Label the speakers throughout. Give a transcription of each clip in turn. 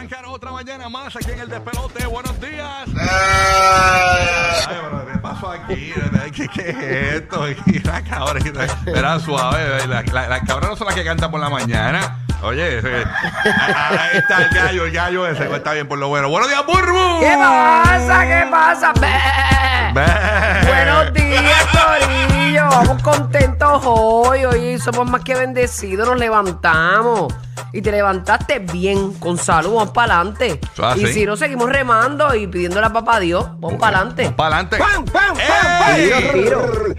Speaker 1: Arrancar otra mañana más aquí en el despelote. Buenos días. Ay, pero ¿qué pasó aquí? ¿Qué, qué es esto? Y la cabra, era suave. La, la, las cabras no son las que cantan por la mañana. Oye, ese- ahí está el gallo, el gallo ese. Está bien por lo bueno. Buenos días, Burbu.
Speaker 2: ¿Qué pasa? ¿Qué pasa? Buenos días, Corillo. Vamos contentos hoy. Hoy somos más que bendecidos. Nos levantamos. Y te levantaste bien, con salud. Vamos para adelante.
Speaker 1: Así.
Speaker 2: Y si no, seguimos remando y pidiéndole a papá Dios. Vamos para adelante.
Speaker 1: Para adelante.
Speaker 3: ¡Pam, pam, pam, pam! Tiro, tiro,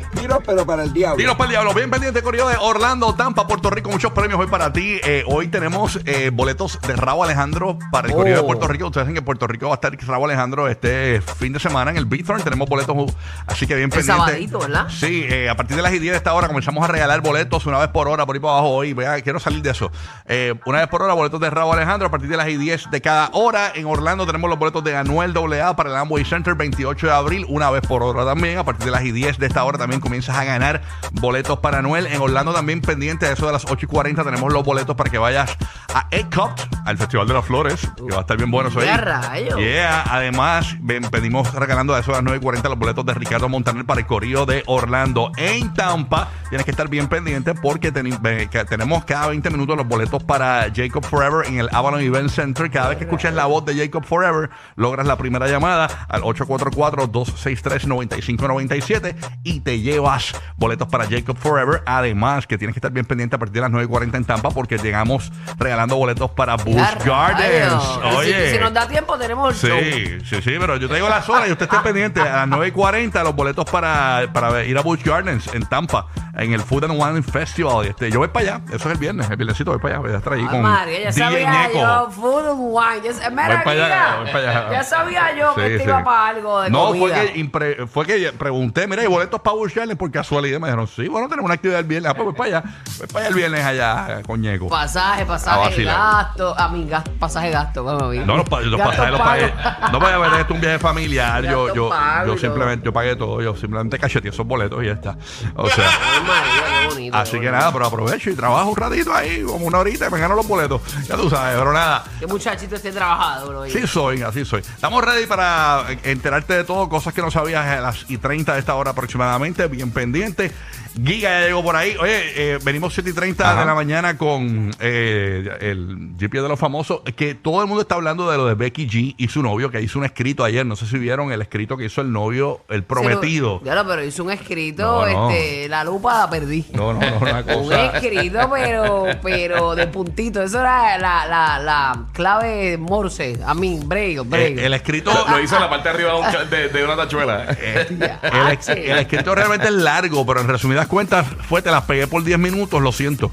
Speaker 3: pero para el diablo.
Speaker 1: Tiros para el diablo. Bien pendiente, corrido de Orlando, Tampa, Puerto Rico. Muchos premios hoy para ti. Eh, hoy tenemos eh, boletos de Rabo Alejandro para el corrido de
Speaker 2: Oh.
Speaker 1: Puerto Rico. Ustedes saben que Puerto Rico va a estar Rabo Alejandro este fin de semana en el Bithorn. Tenemos boletos, uh, así que bien
Speaker 2: El
Speaker 1: pendiente.
Speaker 2: sabadito, ¿verdad?
Speaker 1: Sí, eh, a partir de las 10 de esta hora comenzamos a regalar boletos una vez por hora por ahí para abajo hoy. Vea, quiero salir de eso. Eh, una vez por hora, boletos de Rabo Alejandro. A partir de las 10 de cada hora en Orlando tenemos los boletos de Anuel AA para el Amway Center 28 de abril, una vez por hora también. A partir de las 10 de esta hora también comienzas a ganar boletos para Anuel. En Orlando también pendiente de eso de las 8 y 40 tenemos los boletos para que vayas a ECOP, al Festival de las Flores, que va a estar bien bueno eso ahí.
Speaker 2: ¡Qué rayo!
Speaker 1: Yeah, además ven- venimos regalando a eso a las 9 y 40 los boletos de Ricardo Montaner para el Corrido de Orlando en Tampa. Tienes que estar bien pendiente porque ve- que tenemos cada 20 minutos los boletos para Jacob Forever en el Avalon Event Center. Cada vez que escuches la voz de Jacob Forever, logras la primera llamada al 844-263-9597 y te llevas boletos para Jacob Forever. Además, que tienes que estar bien pendiente a partir de las 9 y 40 en Tampa porque llegamos regalando boletos para Busch
Speaker 2: ¡Ya
Speaker 1: Gardens.
Speaker 2: si-
Speaker 1: Oye.
Speaker 2: Si, nos da tiempo, tenemos el show.
Speaker 1: Sí, sí, sí, pero yo te digo las horas y usted esté pendiente. A las 9 y 40 los boletos para, para ir a Busch Gardens en Tampa, en el Food and Wine Festival. Este, yo voy para allá, eso es el viernes, el viernesito voy para allá, voy a estar ahí
Speaker 2: Ay,
Speaker 1: con
Speaker 2: María, ya sabía
Speaker 1: Ñeco.
Speaker 2: yo, food and wine. Sa- mira,
Speaker 1: para allá, voy para allá.
Speaker 2: ya sabía yo que
Speaker 1: Sí,
Speaker 2: este
Speaker 1: sí.
Speaker 2: iba para algo de
Speaker 1: No,
Speaker 2: comida.
Speaker 1: fue que, impre- fue que pregunté, mira, ¿hay boletos para Gardens? Por casualidad me dijeron, sí, bueno, tenemos una actividad el viernes. Ah, pues voy para allá, voy para allá el viernes allá con Ñeco.
Speaker 2: Pasaje,
Speaker 1: A
Speaker 2: pasaje,
Speaker 1: vacilar.
Speaker 2: gasto. A mí, gasto, pasaje, gasto. Ver.
Speaker 1: No, los, pa- los
Speaker 2: Gasto
Speaker 1: pasajes los
Speaker 2: pago.
Speaker 1: pagué. No voy a ver esto es un viaje familiar. Yo,
Speaker 2: Gasto
Speaker 1: yo,
Speaker 2: pago
Speaker 1: yo
Speaker 2: y
Speaker 1: simplemente, yo pagué todo. Yo simplemente cacheteé esos boletos y ya está. O sea.
Speaker 2: Ay, María, qué bonito.
Speaker 1: Así
Speaker 2: qué
Speaker 1: que
Speaker 2: bonito.
Speaker 1: nada, pero aprovecho y trabajo un ratito ahí, como una horita, y me gano los boletos. Ya tú sabes, pero nada.
Speaker 2: Qué muchachito esté trabajador hoy.
Speaker 1: Sí soy, así soy. Estamos ready para enterarte de todo, cosas que no sabías a las y 30 de esta hora aproximadamente, bien pendiente. Giga ya llegó por ahí. Oye, eh, venimos 7 y 30 de la mañana con eh, el GP de los famosos, que todo el mundo está hablando de lo de Becky G y su novio, que hizo un escrito ayer, no sé si vieron el escrito que hizo el novio, el prometido.
Speaker 2: Ya lo, pero hizo un escrito,
Speaker 1: No, no.
Speaker 2: este, la lupa la perdí.
Speaker 1: No, no, no, una
Speaker 2: Un
Speaker 1: cosa.
Speaker 2: escrito, pero, pero de puntito. Eso era la, la, la clave Morse. A mí, Braille,
Speaker 1: Eh,
Speaker 2: Braille.
Speaker 1: el escrito
Speaker 4: Lo hizo en la parte de arriba de, un una tachuela.
Speaker 1: Eh, el, el escrito realmente es largo, pero en resumidas cuentas fue, te las pegué por 10 minutos, lo siento.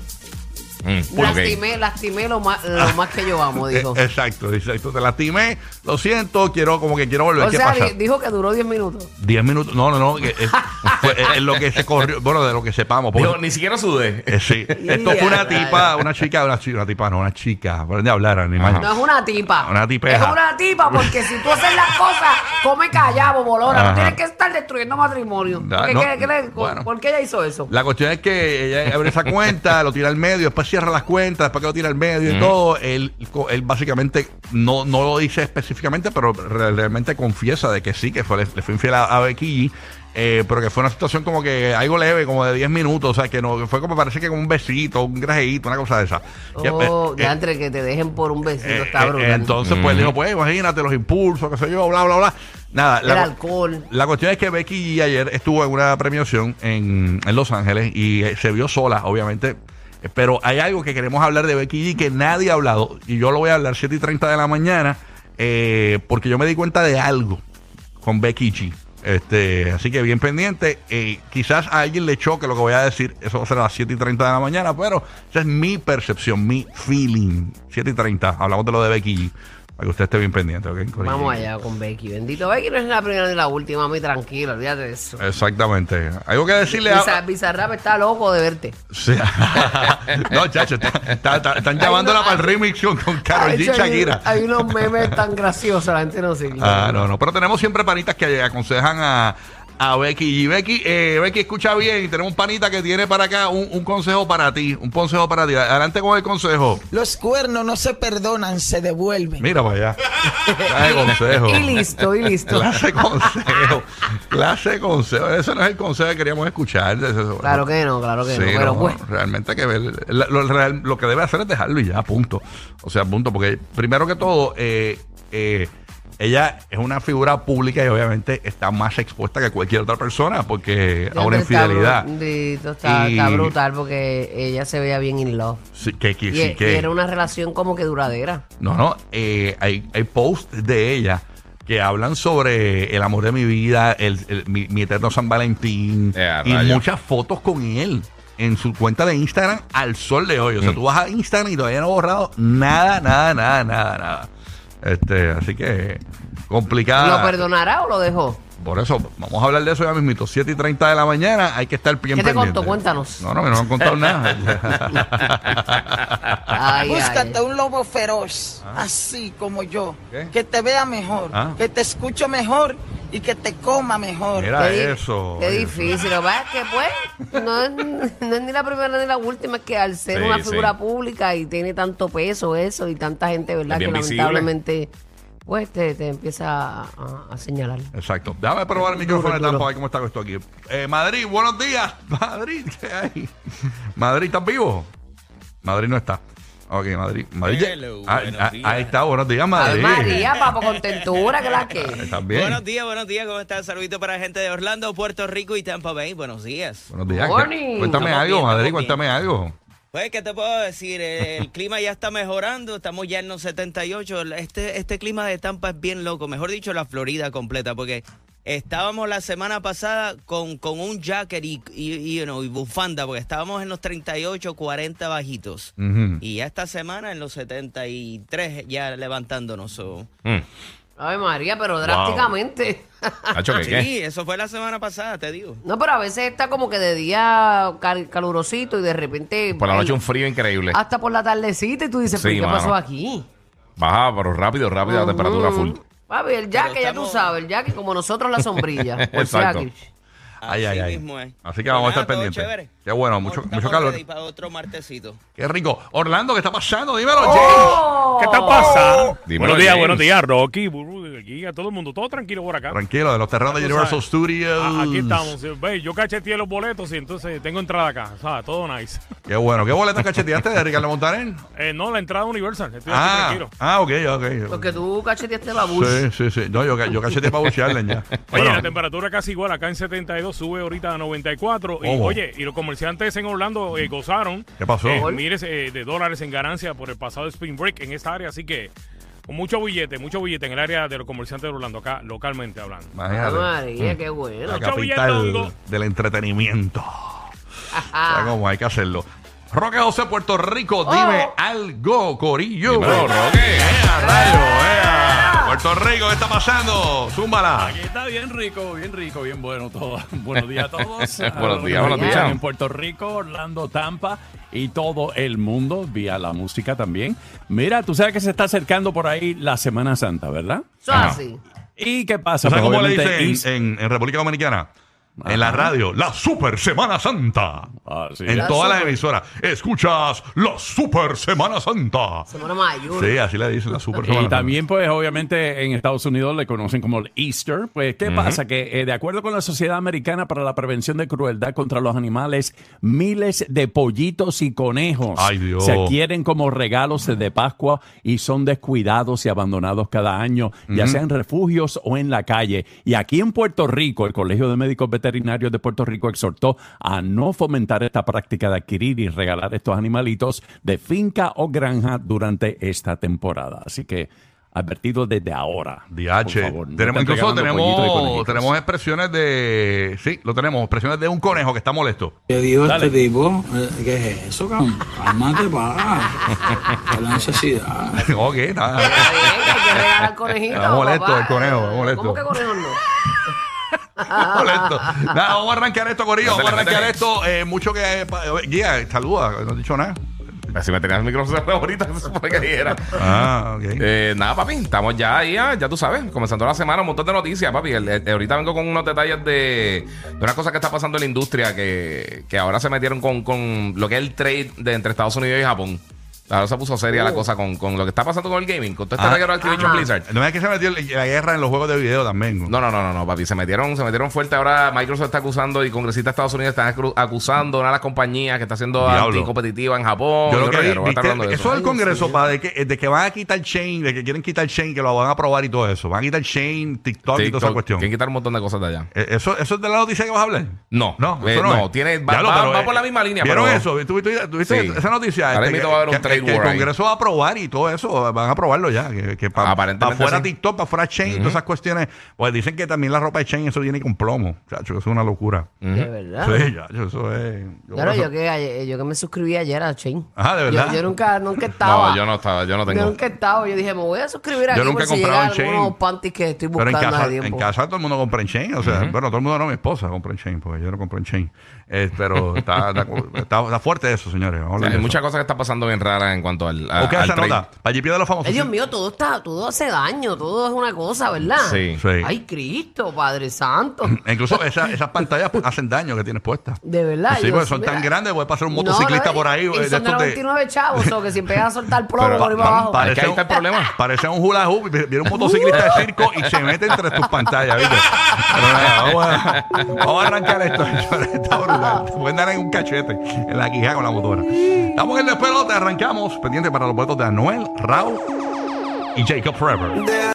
Speaker 4: Mm.
Speaker 2: Lastimé, lastimé lo más, lo más que yo amo, dijo.
Speaker 1: Exacto, exacto. Te lastimé, lo siento, quiero como que quiero volver.
Speaker 2: o
Speaker 1: ¿Qué
Speaker 2: sea,
Speaker 1: pasa?
Speaker 2: dijo que duró 10 minutos.
Speaker 1: 10 minutos. No, no, no. es, fue- es- es lo que se corrió. Bueno, de lo que sepamos. porque-
Speaker 4: Dijo, ni siquiera sudé.
Speaker 1: eh, sí. Esto fue una tipa, una chica, una chica, una tipa, no, una chica. Por de hablar, animal.
Speaker 2: No es una tipa.
Speaker 1: Una tipeja.
Speaker 2: Es una tipa porque si tú haces las cosas, come callado, bolona.
Speaker 1: Ajá.
Speaker 2: No tienes que estar destruyendo matrimonio.
Speaker 1: No,
Speaker 2: ¿Por qué,
Speaker 1: no,
Speaker 2: qué- qué-
Speaker 1: bueno.
Speaker 2: ¿Por qué ella hizo eso?
Speaker 1: La cuestión es que ella abre esa cuenta, lo tira al medio, después cierra las cuentas, después que lo tira al medio y todo. Él, él básicamente no, no lo dice específicamente, pero re- realmente confiesa de que sí, que fue, le, le fue infiel a, a Becky G, eh, pero que fue una situación como que algo leve, como de 10 minutos, o sea, que no fue como parece que como un besito, un grajeíto, una cosa de esa.
Speaker 2: Oh,
Speaker 1: eh,
Speaker 2: de entre que te dejen por un besito,
Speaker 1: eh,
Speaker 2: está
Speaker 1: eh,
Speaker 2: brutal.
Speaker 1: entonces, pues dijo, pues imagínate los impulsos, qué sé yo, bla, bla, bla. Nada,
Speaker 2: El
Speaker 1: la,
Speaker 2: alcohol.
Speaker 1: la cuestión es que Becky G ayer estuvo en una premiación en, en Los Ángeles y eh, se vio sola, obviamente. Eh, Pero hay algo que queremos hablar de Becky G que nadie ha hablado y yo lo voy a hablar 7 y 30 de la mañana eh, porque yo me di cuenta de algo con Becky G. Este, así que bien pendiente. Eh, quizás a alguien le choque lo que voy a decir. Eso va a ser a las 7 y 30 de la mañana, pero esa es mi percepción, mi feeling. 7 y 30. Hablamos de lo de Becky G. Para que usted esté bien pendiente, ¿ok? Corillo?
Speaker 2: Vamos allá con Becky. Bendito Becky no es la primera ni la última, muy tranquilo, olvídate de eso.
Speaker 1: Exactamente. Algo que decirle a.
Speaker 2: Bizar- Bizarrap está loco de verte.
Speaker 1: Sí. no, chacho, está- está- está- están llamándola para el remix con, con Karol G y
Speaker 2: Ay, hay-
Speaker 1: Shakira.
Speaker 2: Hay unos memes tan graciosos, la gente no sigue.
Speaker 1: Ah, no, no. Pero tenemos siempre panitas que aconsejan a, a Becky. Y Becky, eh, Becky, escucha bien. y Tenemos un panita que tiene para acá un, un consejo para ti. Un consejo para ti. Adelante con el consejo.
Speaker 5: Los cuernos no se perdonan, se devuelven.
Speaker 1: Mira para allá. Clase de consejo.
Speaker 2: Y listo, y listo.
Speaker 1: Clase de consejo. Clase de consejo. Ese no es el consejo que queríamos escuchar.
Speaker 2: Claro que no, claro que
Speaker 1: Sí,
Speaker 2: no. Pero
Speaker 1: no,
Speaker 2: pues,
Speaker 1: realmente hay que ver. Lo, real- lo que debe hacer es dejarlo y ya, punto. O sea, punto. Porque primero que todo, eh, eh, ella es una figura pública y obviamente está más expuesta que cualquier otra persona porque a una infidelidad.
Speaker 2: Está,
Speaker 1: Y-
Speaker 2: está brutal porque ella se veía bien in love.
Speaker 1: Sí, que, que-
Speaker 2: Y,
Speaker 1: sí,
Speaker 2: y
Speaker 1: que-
Speaker 2: era una relación como que duradera.
Speaker 1: No, no, eh, hay, hay posts de ella que hablan sobre el amor de mi vida, el, el- mi, mi eterno San Valentín
Speaker 4: Eh,
Speaker 1: y muchas fotos con él en su cuenta de Instagram al sol de hoy. O
Speaker 4: Mm.
Speaker 1: sea, tú vas a Instagram y todavía no ha borrado nada, nada, nada, nada, nada. Este, así que complicada.
Speaker 2: ¿Lo perdonará o lo dejó?
Speaker 1: Por eso, vamos a hablar de eso ya mismito. 7 y 30 de la mañana, hay que estar bien
Speaker 2: ¿Qué te
Speaker 1: pendiente.
Speaker 2: contó? Cuéntanos.
Speaker 1: No, no, me no han contado nada.
Speaker 2: Ay,
Speaker 5: Búscate
Speaker 2: ay.
Speaker 5: un lobo feroz, así como yo,
Speaker 1: ¿Qué?
Speaker 5: que te vea mejor,
Speaker 1: Ah.
Speaker 5: que te escuche mejor y que te coma mejor.
Speaker 2: Qué di-
Speaker 1: eso.
Speaker 2: Qué
Speaker 1: oye.
Speaker 2: difícil. Lo que pasa es que, pues, no es, no es ni la primera ni la última. Es que al ser
Speaker 4: Sí,
Speaker 2: una
Speaker 4: sí.
Speaker 2: figura pública y tiene tanto peso eso y tanta gente, ¿verdad? Que
Speaker 4: visible.
Speaker 2: lamentablemente, pues, te, te empieza a, a señalar.
Speaker 1: Exacto. Déjame probar el micrófono de Tampa a ver cómo está esto aquí. Eh, Madrid, buenos días. Madrid, ¿qué hay? Madrid, ¿estás vivo? Madrid no está. Ok, Madrid. Madrid.
Speaker 6: Hello,
Speaker 1: Ah,
Speaker 6: buenos
Speaker 1: ah,
Speaker 6: días.
Speaker 1: ahí está, buenos días,
Speaker 2: Ay,
Speaker 1: Madrid.
Speaker 2: María, papo, contentura, que la que.
Speaker 1: ¿Estás bien?
Speaker 6: Buenos días, buenos días, ¿cómo estás? Saludito para la gente de Orlando, Puerto Rico y Tampa Bay. Buenos días.
Speaker 1: Buenos días.
Speaker 2: Morning.
Speaker 1: Cuéntame
Speaker 6: Estamos
Speaker 1: algo,
Speaker 6: bien,
Speaker 1: Madrid, cuéntame algo.
Speaker 6: Pues, ¿qué te puedo decir? El, el clima ya está mejorando, estamos ya en los 78. Este, este clima de Tampa es bien loco, mejor dicho, la Florida completa, porque estábamos la semana pasada con, con un jacket y, y, y, you know, y bufanda, porque estábamos en los 38, 40 bajitos.
Speaker 1: Ujú.
Speaker 6: Y ya esta semana en los 73 ya levantándonos. so.
Speaker 4: Mm.
Speaker 2: Ay, María, pero drásticamente.
Speaker 4: Nacho, ¿qué, qué?
Speaker 6: Sí, eso fue la semana pasada, te digo.
Speaker 2: No, pero a veces está como que de día cal- calurosito y de repente.
Speaker 4: Por la noche un frío increíble.
Speaker 2: Hasta por la tardecita y tú dices,
Speaker 4: Sí,
Speaker 2: ¿pero qué
Speaker 4: mano.
Speaker 2: pasó aquí?
Speaker 4: Baja, pero rápido, rápido la temperatura full.
Speaker 2: Papi, el jaque, ya tú sabes, el jaque como nosotros la sombrilla.
Speaker 4: Exacto.
Speaker 1: Ay,
Speaker 6: Así
Speaker 1: ay, ay.
Speaker 6: mismo es.
Speaker 1: Así que vamos a estar
Speaker 6: todo
Speaker 1: pendientes. Qué bueno, mucho-
Speaker 6: estamos
Speaker 1: mucho calor.
Speaker 6: ready para otro martesito.
Speaker 1: Qué rico. Orlando, ¿qué está pasando? Dímelo,
Speaker 2: ¡Oh!
Speaker 1: James.
Speaker 7: ¿Qué está pasando?
Speaker 4: Dímelo,
Speaker 7: buenos días,
Speaker 4: James.
Speaker 7: buenos días, Rocky, Burbu, aquí, a todo el mundo, todo tranquilo por acá.
Speaker 1: Tranquilo, de los terrenos de Universal
Speaker 7: sabes.
Speaker 1: Studios.
Speaker 7: A- Aquí estamos. eh, Ve, yo cacheteé los boletos y entonces tengo entrada acá. O sea, todo nice.
Speaker 1: Qué bueno. ¿Qué boletos cacheteaste de Ricardo Montaner?
Speaker 7: Eh, no, la entrada universal. Estoy aquí
Speaker 1: Ah,
Speaker 7: tranquilo.
Speaker 1: ah, ok, ok.
Speaker 2: Porque tú cacheteaste la bus.
Speaker 1: Sí, sí, sí. No, yo, yo cacheteé para bucearle ya.
Speaker 7: Oye,
Speaker 1: Bueno,
Speaker 7: la temperatura casi igual. Acá en 72 sube ahorita a 94. Y,
Speaker 1: ¿Cómo?
Speaker 7: oye, y los comerciantes en Orlando eh, gozaron.
Speaker 1: ¿Qué pasó?
Speaker 7: eh, miles eh, de dólares en ganancia por el pasado Spring Break en esta área. Así que con mucho billete, mucho billete en el área de los comerciantes de Orlando, acá localmente hablando.
Speaker 1: Imagínate.
Speaker 2: María, qué bueno.
Speaker 1: La
Speaker 7: Mucho
Speaker 1: capital
Speaker 7: billetongo.
Speaker 1: del entretenimiento. Como hay que hacerlo. Roque José, Puerto Rico, dime algo, Corillo.
Speaker 4: Dímelo, Roque.
Speaker 1: Puerto Rico, ¿qué está pasando? Zúmbala.
Speaker 8: Aquí está bien rico, bien rico, bien bueno todo. Buenos días a todos.
Speaker 4: Buenos días, buenos
Speaker 2: días.
Speaker 8: En Puerto Rico, Orlando, Tampa y todo el mundo vía la música también. Mira, tú sabes que se está acercando por ahí la Semana Santa, ¿verdad?
Speaker 2: Eso es así.
Speaker 8: ¿Y qué pasa?
Speaker 1: ¿Sabes
Speaker 8: Pues
Speaker 1: cómo le dicen en, en- en República Dominicana? En la radio, la Super Semana Santa.
Speaker 8: Ah, sí.
Speaker 1: En
Speaker 2: La
Speaker 1: todas las
Speaker 2: super-
Speaker 1: emisoras. Escuchas la Super Semana Santa.
Speaker 2: Semana mayor.
Speaker 1: Sí, así le dicen la Super Semana
Speaker 8: Y
Speaker 1: Santa.
Speaker 8: también, pues, obviamente en Estados Unidos le conocen como el Easter. Pues, ¿qué pasa? Que eh, de acuerdo con la Sociedad Americana para la Prevención de Crueldad contra los Animales, miles de pollitos y conejos
Speaker 1: Ay, Dios.
Speaker 8: se adquieren como regalos de Pascua y son descuidados y abandonados cada año, ya sea en refugios o en la calle. Y aquí en Puerto Rico, el Colegio de Médicos Veterinarios de Puerto Rico exhortó a no fomentar esta práctica de adquirir y regalar estos animalitos de finca o granja durante esta temporada. Así que Advertido desde ahora.
Speaker 1: DH.
Speaker 8: Por favor, no
Speaker 1: tenemos, incluso tenemos, tenemos expresiones de. Sí, lo tenemos. Expresiones de un conejo que está molesto.
Speaker 9: ¿Qué dijo
Speaker 8: Dale.
Speaker 9: este tipo? Eh, ¿Qué es eso, cabrón? Cálmate, pa. ¿Cuál es la necesidad?
Speaker 1: ok, nada.
Speaker 2: Está.
Speaker 1: Está molesto
Speaker 2: papá.
Speaker 1: el conejo, molesto.
Speaker 2: ¿Cómo que conejo no?
Speaker 1: vamos a arrancar esto, Corillo. Vamos a arrancar esto. Eh, mucho que. pa- Guía, saluda. No he dicho nada.
Speaker 4: Si me tenías el micrófono cerrado ahorita, se supone que dijera.
Speaker 1: Ah, ok.
Speaker 4: Eh, nada, papi, estamos ya ahí, ah, ya tú sabes, comenzando la semana, un montón de noticias, papi. El- el- ahorita vengo con unos detalles de, de una cosa que está pasando en la industria que, que ahora se metieron con, con lo que es el trade de entre Estados Unidos y Japón. Ahora se puso seria la cosa con, con lo que está pasando con el gaming, con todo este
Speaker 1: Oh. Ah.
Speaker 4: reguero de Activision
Speaker 2: Ajá.
Speaker 4: Blizzard.
Speaker 1: No es que se metió la guerra en los juegos de video también.
Speaker 4: No, no, no, no, no, papi. Se metieron, se metieron fuerte. Ahora Microsoft está acusando y congresistas de Estados Unidos están acusando a una de las compañías que está siendo
Speaker 1: Diablo.
Speaker 4: anticompetitiva en Japón.
Speaker 1: Yo lo que vi,
Speaker 4: reguero, estar
Speaker 1: viste,
Speaker 4: hablando de
Speaker 1: eso del
Speaker 4: eso.
Speaker 1: Congreso, para de que, de que van a quitar Chain, de que quieren quitar Chain, que lo van a aprobar y todo eso. Van a quitar Chain, TikTok, y toda esa cuestión.
Speaker 4: Quieren quitar un montón de cosas de allá.
Speaker 1: Eh, ¿Eso, ¿Eso es de la noticia que vas a hablar?
Speaker 4: No,
Speaker 1: no,
Speaker 4: eh,
Speaker 1: no,
Speaker 4: tiene- va-
Speaker 1: Diablo,
Speaker 4: va-
Speaker 1: pero,
Speaker 4: va
Speaker 1: eh,
Speaker 4: por la misma línea,
Speaker 1: ¿Vieron
Speaker 4: pero-
Speaker 1: eso? ¿Tú, tú- tú viste
Speaker 4: Sí.
Speaker 1: esa noticia?
Speaker 4: Ahora
Speaker 1: Este,
Speaker 4: mismo va a haber un
Speaker 1: que,
Speaker 4: trade
Speaker 1: que el. Congreso va a aprobar y todo eso, van a aprobarlo ya. Que, para
Speaker 4: Aparentemente
Speaker 1: fuera
Speaker 4: sí.
Speaker 1: TikTok, para fuera Chain, todas esas cuestiones. Pues dicen que también la ropa de Chain, eso viene con plomo. Chacho, eso es una locura.
Speaker 2: De verdad.
Speaker 1: Sí, chacho, eso es. yo
Speaker 2: Claro, yo que, ayer- yo que me suscribí ayer a Chain.
Speaker 1: Ajá, ¿de verdad?
Speaker 2: Yo, yo nunca, nunca estaba.
Speaker 4: No, yo no estaba, yo no
Speaker 2: Yo
Speaker 4: tengo.
Speaker 2: nunca he estado. Yo dije, me voy a suscribir aquí
Speaker 1: Yo nunca he comprado en Chain.
Speaker 2: algunos panties que estoy
Speaker 1: Pero en
Speaker 2: buscando
Speaker 1: casa, en casa todo el mundo compra en Chain. O sea, bueno, todo el mundo no, mi esposa compra en Chain, porque yo no compro en Chain. Eh, pero está, está, está- está fuerte eso, señores. A
Speaker 4: O sea, hay muchas cosas que están pasando bien raras en cuanto al, a- al trade.
Speaker 1: nota. Para allí de los famosos.
Speaker 2: Ay, Dios mío, todo está, todo hace daño, todo es una cosa, ¿verdad?
Speaker 4: Sí.
Speaker 1: Sí.
Speaker 2: Ay, Cristo, Padre Santo.
Speaker 1: Incluso esa- esas pantallas hacen daño que tienes puestas.
Speaker 2: De verdad.
Speaker 1: Sí,
Speaker 2: yo-
Speaker 1: porque son
Speaker 2: mira,
Speaker 1: tan grandes, puede pasar un
Speaker 2: no,
Speaker 1: motociclista
Speaker 2: no,
Speaker 1: por ahí.
Speaker 2: Y
Speaker 1: eh, de
Speaker 2: son de
Speaker 1: estos de-
Speaker 2: 99 chavos, o que si empiezan a soltar plomo
Speaker 4: Pero
Speaker 2: por ahí para abajo.
Speaker 4: pa- Es que
Speaker 1: Parece
Speaker 4: ahí
Speaker 1: un,
Speaker 4: está el problema.
Speaker 1: Parece un hula hoop y viene un motociclista de circo y se mete entre tus pantallas, ¿viste? Pero nada, vamos, a, vamos a arrancar esto. Está brutal. Te pueden dar en un cachete en la quijada con la motora. Estamos en el despelote, arrancamos. Pendiente para los boletos de Anuel, Raúl y Jacob Forever.